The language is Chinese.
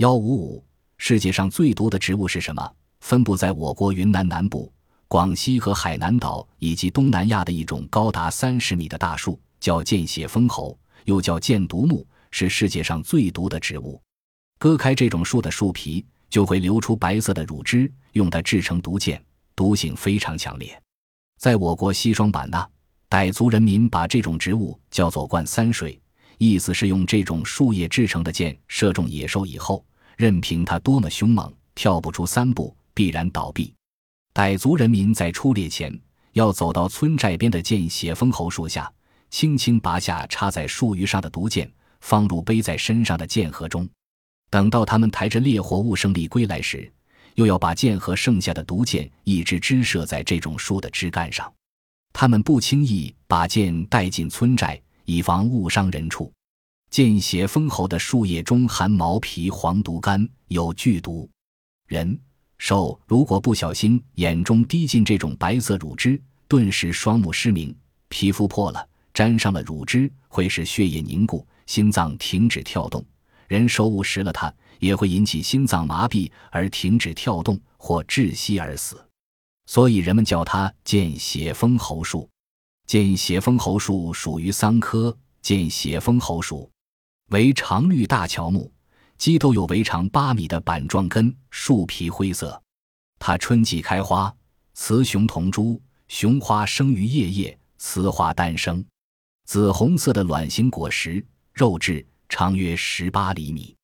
幺五五，世界上最毒的植物是什么？分布在我国云南南部、广西和海南岛以及东南亚的一种高达三十米的大树，叫见血封喉，又叫箭毒木，是世界上最毒的植物。割开这种树的树皮，就会流出白色的乳汁，用它制成毒箭，毒性非常强烈。在我国西双版纳，傣族人民把这种植物叫做“灌三水”，意思是用这种树叶制成的箭射中野兽以后。任凭它多么凶猛，跳不出三步必然倒闭。傣族人民在出猎前，要走到村寨边的见血封喉树下，轻轻拔下插在树榆上的毒箭，放入背在身上的箭盒中。等到他们抬着猎活物胜利归来时，又要把箭盒剩下的毒箭一支支射在这种树的枝干上。他们不轻易把箭带进村寨，以防误伤人畜。见血封喉的树叶中含毛皮黄毒苷，有剧毒。人、兽如果不小心眼中滴进这种白色乳汁，顿时双目失明，皮肤破了，沾上了乳汁，会使血液凝固，心脏停止跳动。人手误食了它，也会引起心脏麻痹而停止跳动，或窒息而死。所以人们叫它见血封喉树。见血封喉树属于桑科见血封喉属。为常绿大乔木，基都有围长八米的板状根，树皮灰色。它春季开花，雌雄同株，雄花生于叶叶，雌花单生。紫红色的卵形果实，肉质长约十八厘米。